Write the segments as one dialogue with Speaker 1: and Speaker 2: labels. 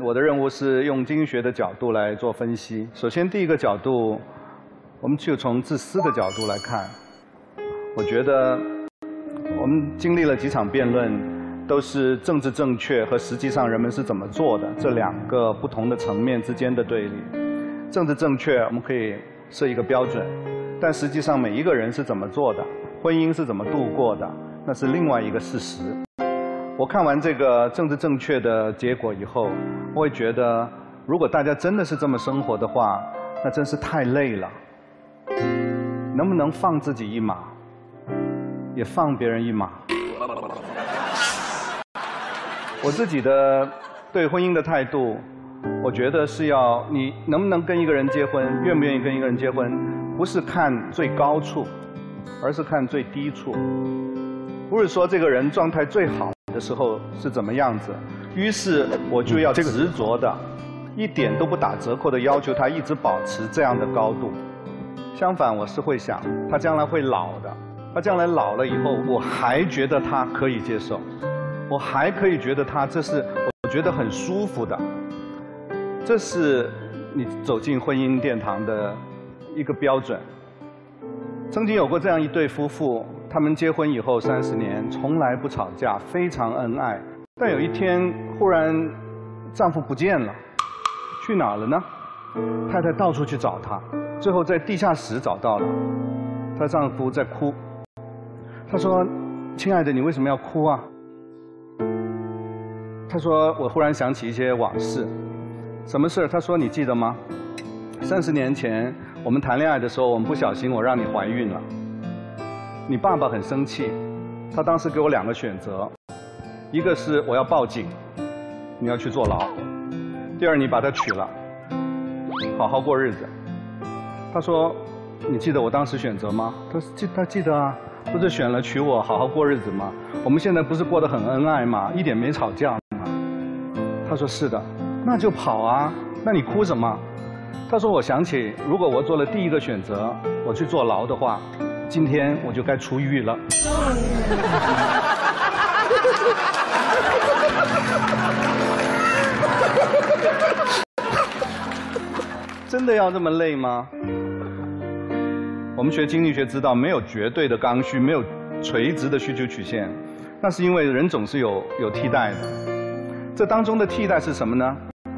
Speaker 1: 我的任务是用经济学的角度来做分析。首先，第一个角度，我们就从自私的角度来看。我觉得，我们经历了几场辩论，都是政治正确和实际上人们是怎么做的这两个不同的层面之间的对立。政治正确，我们可以设一个标准，但实际上每一个人是怎么做的，婚姻是怎么度过的，那是另外一个事实。我看完这个政治正确的结果以后，我会觉得，如果大家真的是这么生活的话，那真是太累了。能不能放自己一马，也放别人一马？我自己的对婚姻的态度，我觉得是要你能不能跟一个人结婚，愿不愿意跟一个人结婚，不是看最高处，而是看最低处。不是说这个人状态最好。的时候是怎么样子？于是我就要执着的，一点都不打折扣的要求他一直保持这样的高度。相反，我是会想，他将来会老的，他将来老了以后，我还觉得他可以接受，我还可以觉得他这是我觉得很舒服的。这是你走进婚姻殿堂的一个标准。曾经有过这样一对夫妇。他们结婚以后三十年从来不吵架，非常恩爱。但有一天忽然，丈夫不见了，去哪了呢？太太到处去找他，最后在地下室找到了。她丈夫在哭。她说：“亲爱的，你为什么要哭啊？”她说：“我忽然想起一些往事。什么事？”她说：“你记得吗？三十年前我们谈恋爱的时候，我们不小心我让你怀孕了。”你爸爸很生气，他当时给我两个选择，一个是我要报警，你要去坐牢；第二，你把他娶了，好好过日子。他说：“你记得我当时选择吗？”他说：“记，他记得啊，不是选了娶我，好好过日子吗？我们现在不是过得很恩爱吗？一点没吵架吗？”他说：“是的，那就跑啊，那你哭什么？”他说：“我想起，如果我做了第一个选择，我去坐牢的话。”今天我就该出狱了。真的要这么累吗？我们学经济学知道，没有绝对的刚需，没有垂直的需求曲线，那是因为人总是有有替代的。这当中的替代是什么呢？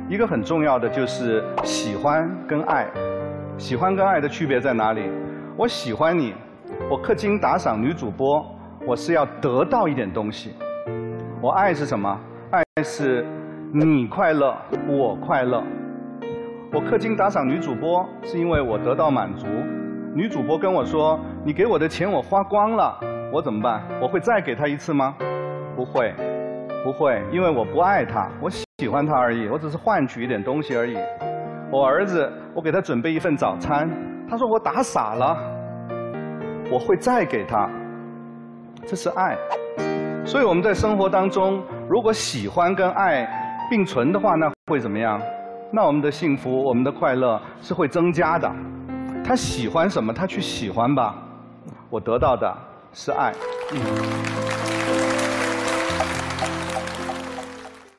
Speaker 1: 一个很重要的就是喜欢跟爱。喜欢跟爱的区别在哪里？我喜欢你。我氪金打赏女主播，我是要得到一点东西。我爱是什么？爱是你快乐，我快乐。我氪金打赏女主播，是因为我得到满足。女主播跟我说：“你给我的钱我花光了，我怎么办？我会再给她一次吗？不会，不会，因为我不爱她，我喜欢她而已。我只是换取一点东西而已。我儿子，我给他准备一份早餐，他说我打傻了。”我会再给他，这是爱。所以我们在生活当中，如果喜欢跟爱并存的话，那会怎么样？那我们的幸福、我们的快乐是会增加的。他喜欢什么，他去喜欢吧。我得到的是爱。嗯